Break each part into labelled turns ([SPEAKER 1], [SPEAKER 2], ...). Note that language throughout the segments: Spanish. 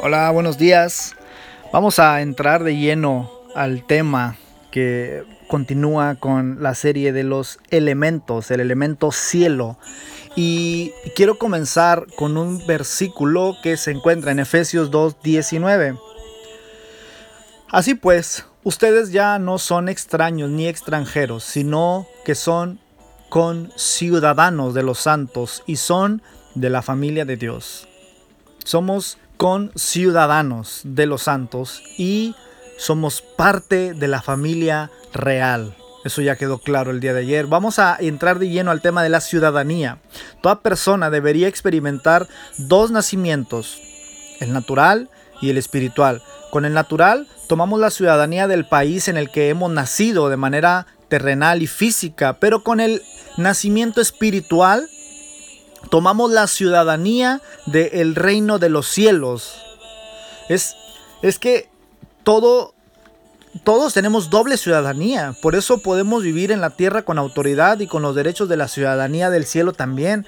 [SPEAKER 1] Hola, buenos días. Vamos a entrar de lleno al tema que continúa con la serie de los elementos, el elemento cielo. Y quiero comenzar con un versículo que se encuentra en Efesios 2.19. Así pues, ustedes ya no son extraños ni extranjeros, sino que son con ciudadanos de los santos y son de la familia de Dios. Somos con ciudadanos de los santos y somos parte de la familia real. Eso ya quedó claro el día de ayer. Vamos a entrar de lleno al tema de la ciudadanía. Toda persona debería experimentar dos nacimientos, el natural y el espiritual. Con el natural tomamos la ciudadanía del país en el que hemos nacido de manera terrenal y física, pero con el nacimiento espiritual tomamos la ciudadanía del reino de los cielos. Es, es que todo todos tenemos doble ciudadanía, por eso podemos vivir en la tierra con autoridad y con los derechos de la ciudadanía del cielo también.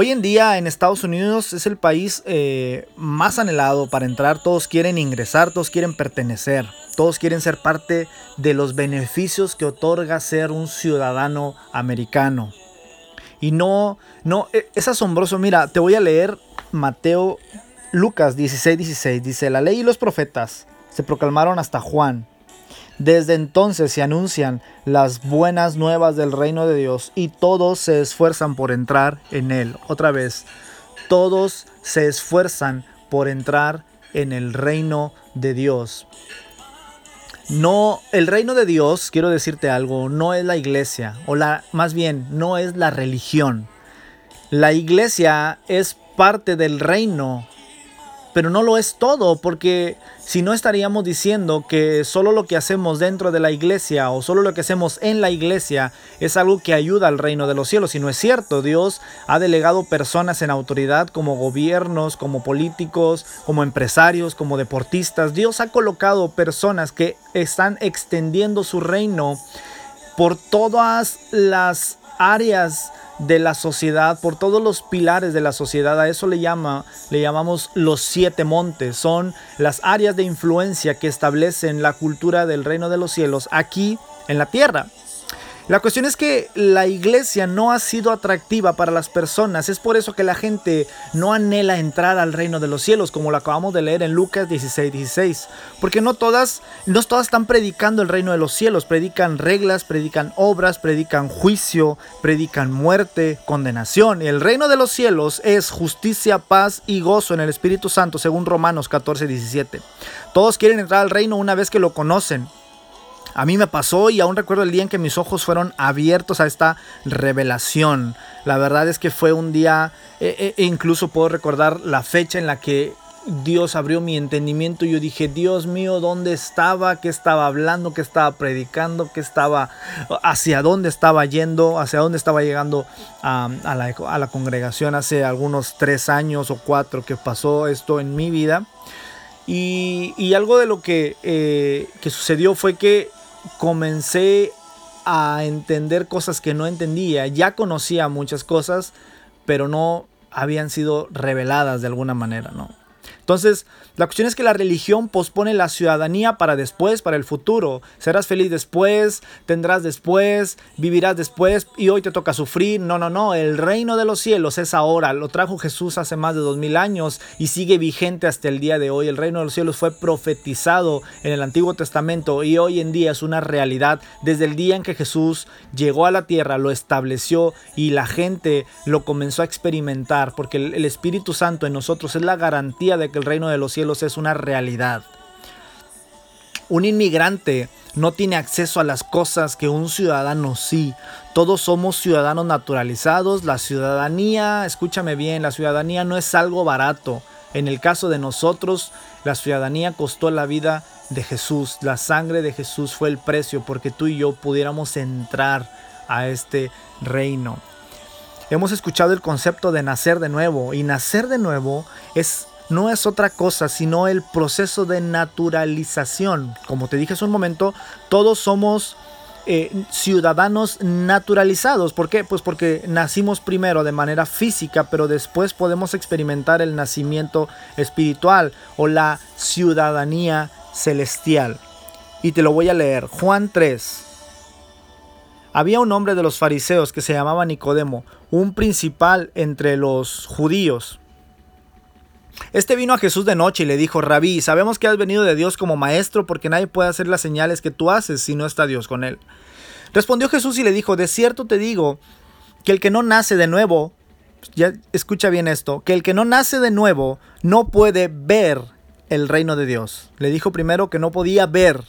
[SPEAKER 1] Hoy en día en Estados Unidos es el país eh, más anhelado para entrar, todos quieren ingresar, todos quieren pertenecer, todos quieren ser parte de los beneficios que otorga ser un ciudadano americano. Y no, no, e, es asombroso, mira, te voy a leer Mateo, Lucas 16, 16, dice, la ley y los profetas se proclamaron hasta Juan. Desde entonces se anuncian las buenas nuevas del reino de Dios y todos se esfuerzan por entrar en él. Otra vez, todos se esfuerzan por entrar en el reino de Dios. No, el reino de Dios, quiero decirte algo, no es la iglesia, o la, más bien, no es la religión. La iglesia es parte del reino pero no lo es todo, porque si no estaríamos diciendo que solo lo que hacemos dentro de la iglesia o solo lo que hacemos en la iglesia es algo que ayuda al reino de los cielos. Y no es cierto, Dios ha delegado personas en autoridad como gobiernos, como políticos, como empresarios, como deportistas. Dios ha colocado personas que están extendiendo su reino por todas las áreas de la sociedad, por todos los pilares de la sociedad. A eso le, llama, le llamamos los siete montes. Son las áreas de influencia que establecen la cultura del reino de los cielos aquí en la tierra. La cuestión es que la iglesia no ha sido atractiva para las personas. Es por eso que la gente no anhela entrar al reino de los cielos, como lo acabamos de leer en Lucas 16, 16. Porque no todas, no todas están predicando el reino de los cielos. Predican reglas, predican obras, predican juicio, predican muerte, condenación. El reino de los cielos es justicia, paz y gozo en el Espíritu Santo, según Romanos 14, 17. Todos quieren entrar al reino una vez que lo conocen. A mí me pasó y aún recuerdo el día en que mis ojos fueron abiertos a esta revelación. La verdad es que fue un día, e, e, incluso puedo recordar la fecha en la que Dios abrió mi entendimiento y yo dije, Dios mío, ¿dónde estaba? ¿Qué estaba hablando? ¿Qué estaba predicando? ¿Qué estaba, hacia dónde estaba yendo? ¿Hacia dónde estaba llegando a, la, congregación hace algunos tres años o cuatro que pasó esto en mi vida? Y, algo de lo que, eh, que sucedió fue que comencé a entender cosas que no entendía. Ya conocía muchas cosas, pero no habían sido reveladas de alguna manera, ¿no? Entonces, la cuestión es que la religión pospone la ciudadanía para después, para el futuro. Serás feliz después, tendrás después, vivirás después y hoy te toca sufrir. No, no, no. El reino de los cielos es ahora. Lo trajo Jesús hace más de dos mil años y sigue vigente hasta el día de hoy. El reino de los cielos fue profetizado en el Antiguo Testamento y hoy en día es una realidad. Desde el día en que Jesús llegó a la tierra, lo estableció y la gente lo comenzó a experimentar porque el Espíritu Santo en nosotros es la garantía de que el reino de los cielos es una realidad. Un inmigrante no tiene acceso a las cosas que un ciudadano sí. Todos somos ciudadanos naturalizados. La ciudadanía, escúchame bien, la ciudadanía no es algo barato. En el caso de nosotros, la ciudadanía costó la vida de Jesús. La sangre de Jesús fue el precio porque tú y yo pudiéramos entrar a este reino. Hemos escuchado el concepto de nacer de nuevo y nacer de nuevo es no es otra cosa sino el proceso de naturalización. Como te dije hace un momento, todos somos eh, ciudadanos naturalizados. ¿Por qué? Pues porque nacimos primero de manera física, pero después podemos experimentar el nacimiento espiritual o la ciudadanía celestial. Y te lo voy a leer. Juan 3. Había un hombre de los fariseos que se llamaba Nicodemo, un principal entre los judíos. Este vino a Jesús de noche y le dijo, Rabí, sabemos que has venido de Dios como maestro porque nadie puede hacer las señales que tú haces si no está Dios con él. Respondió Jesús y le dijo, de cierto te digo que el que no nace de nuevo, ya escucha bien esto, que el que no nace de nuevo no puede ver el reino de Dios. Le dijo primero que no podía ver.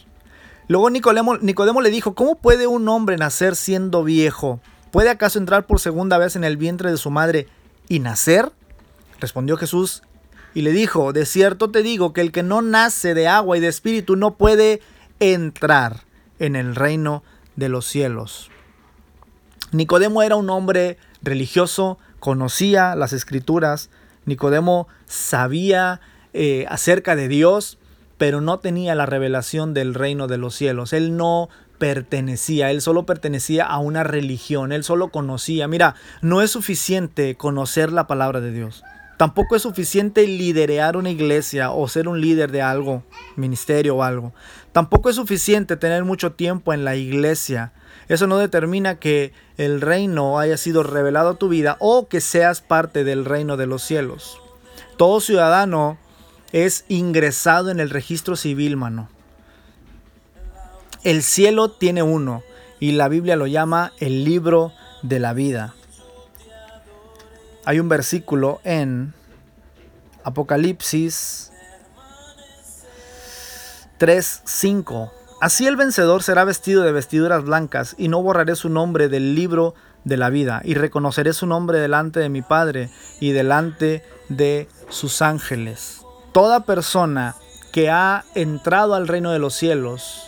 [SPEAKER 1] Luego Nicodemo, Nicodemo le dijo, ¿cómo puede un hombre nacer siendo viejo? ¿Puede acaso entrar por segunda vez en el vientre de su madre y nacer? Respondió Jesús y le dijo, de cierto te digo que el que no nace de agua y de espíritu no puede entrar en el reino de los cielos. Nicodemo era un hombre religioso, conocía las escrituras, Nicodemo sabía eh, acerca de Dios, pero no tenía la revelación del reino de los cielos. Él no pertenecía, él solo pertenecía a una religión, él solo conocía. Mira, no es suficiente conocer la palabra de Dios. Tampoco es suficiente liderear una iglesia o ser un líder de algo, ministerio o algo. Tampoco es suficiente tener mucho tiempo en la iglesia. Eso no determina que el reino haya sido revelado a tu vida o que seas parte del reino de los cielos. Todo ciudadano es ingresado en el registro civil, mano. El cielo tiene uno y la Biblia lo llama el libro de la vida hay un versículo en Apocalipsis 3:5. Así el vencedor será vestido de vestiduras blancas, y no borraré su nombre del libro de la vida, y reconoceré su nombre delante de mi Padre y delante de sus ángeles. Toda persona que ha entrado al reino de los cielos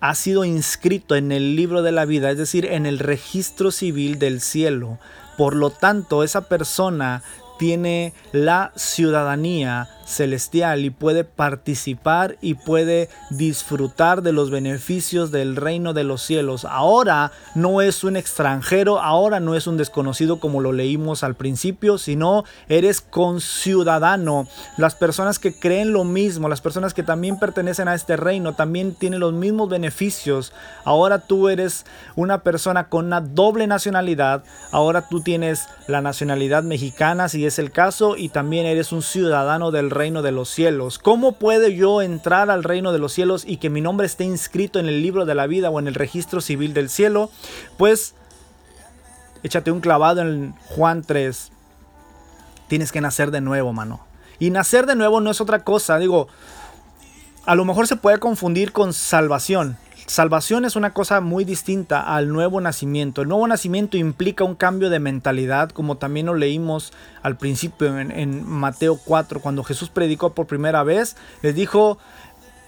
[SPEAKER 1] ha sido inscrito en el libro de la vida, es decir, en el registro civil del cielo. Por lo tanto, esa persona tiene la ciudadanía celestial y puede participar y puede disfrutar de los beneficios del reino de los cielos. Ahora no es un extranjero, ahora no es un desconocido como lo leímos al principio, sino eres conciudadano. Las personas que creen lo mismo, las personas que también pertenecen a este reino, también tienen los mismos beneficios. Ahora tú eres una persona con una doble nacionalidad, ahora tú tienes la nacionalidad mexicana si es el caso y también eres un ciudadano del reino de los cielos. ¿Cómo puedo yo entrar al reino de los cielos y que mi nombre esté inscrito en el libro de la vida o en el registro civil del cielo? Pues échate un clavado en Juan 3. Tienes que nacer de nuevo, mano. Y nacer de nuevo no es otra cosa. Digo, a lo mejor se puede confundir con salvación. Salvación es una cosa muy distinta al nuevo nacimiento. El nuevo nacimiento implica un cambio de mentalidad, como también lo leímos al principio en, Mateo 4, cuando Jesús predicó por primera vez, les dijo,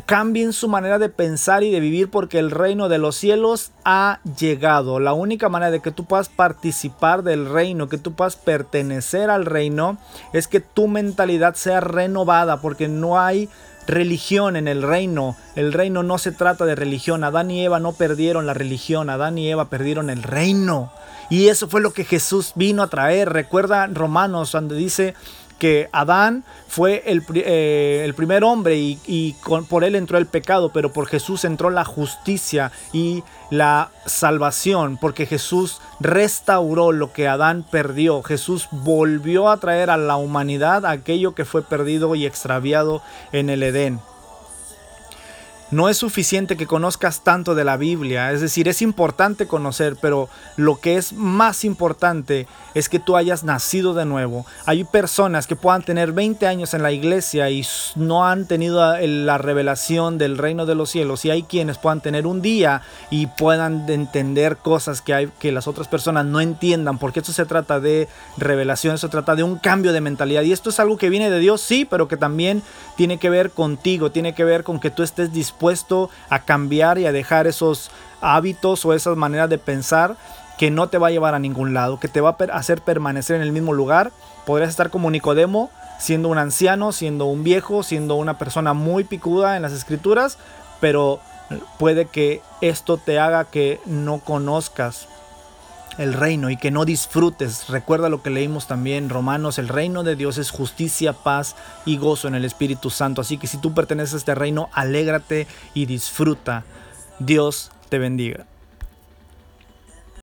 [SPEAKER 1] cambien su manera de pensar y de vivir porque el reino de los cielos ha llegado. La única manera de que tú puedas participar del reino, que tú puedas pertenecer al reino, es que tu mentalidad sea renovada porque no hay religión en el reino. El reino no se trata de religión. Adán y Eva no perdieron la religión. Adán y Eva perdieron el reino. Y eso fue lo que Jesús vino a traer. Recuerda Romanos donde dice que Adán fue el, eh, primer hombre y, por él entró el pecado, pero por Jesús entró la justicia y la salvación, porque Jesús restauró lo que Adán perdió. Jesús volvió a traer a la humanidad aquello que fue perdido y extraviado en el Edén. No es suficiente que conozcas tanto de la Biblia, es decir, es importante conocer, pero lo que es más importante es que tú hayas nacido de nuevo. Hay personas que puedan tener 20 años en la iglesia y no han tenido la revelación del reino de los cielos, y hay quienes puedan tener un día y puedan entender cosas que, hay, que las otras personas no entiendan, porque esto se trata de revelación, se trata de un cambio de mentalidad, y esto es algo que viene de Dios, sí, pero que también tiene que ver contigo, tiene que ver con que tú estés dispuesto a cambiar y a dejar esos hábitos o esas maneras de pensar que no te va a llevar a ningún lado, que te va a hacer permanecer en el mismo lugar. Podrías estar como Nicodemo, siendo un anciano, siendo un viejo, siendo una persona muy picuda en las escrituras, pero Puede que esto te haga que no conozcas el reino y que no disfrutes. Recuerda lo que leímos también Romanos, el reino de Dios es justicia, paz y gozo en el Espíritu Santo. Así que si tú perteneces a este reino, alégrate y disfruta. Dios te bendiga.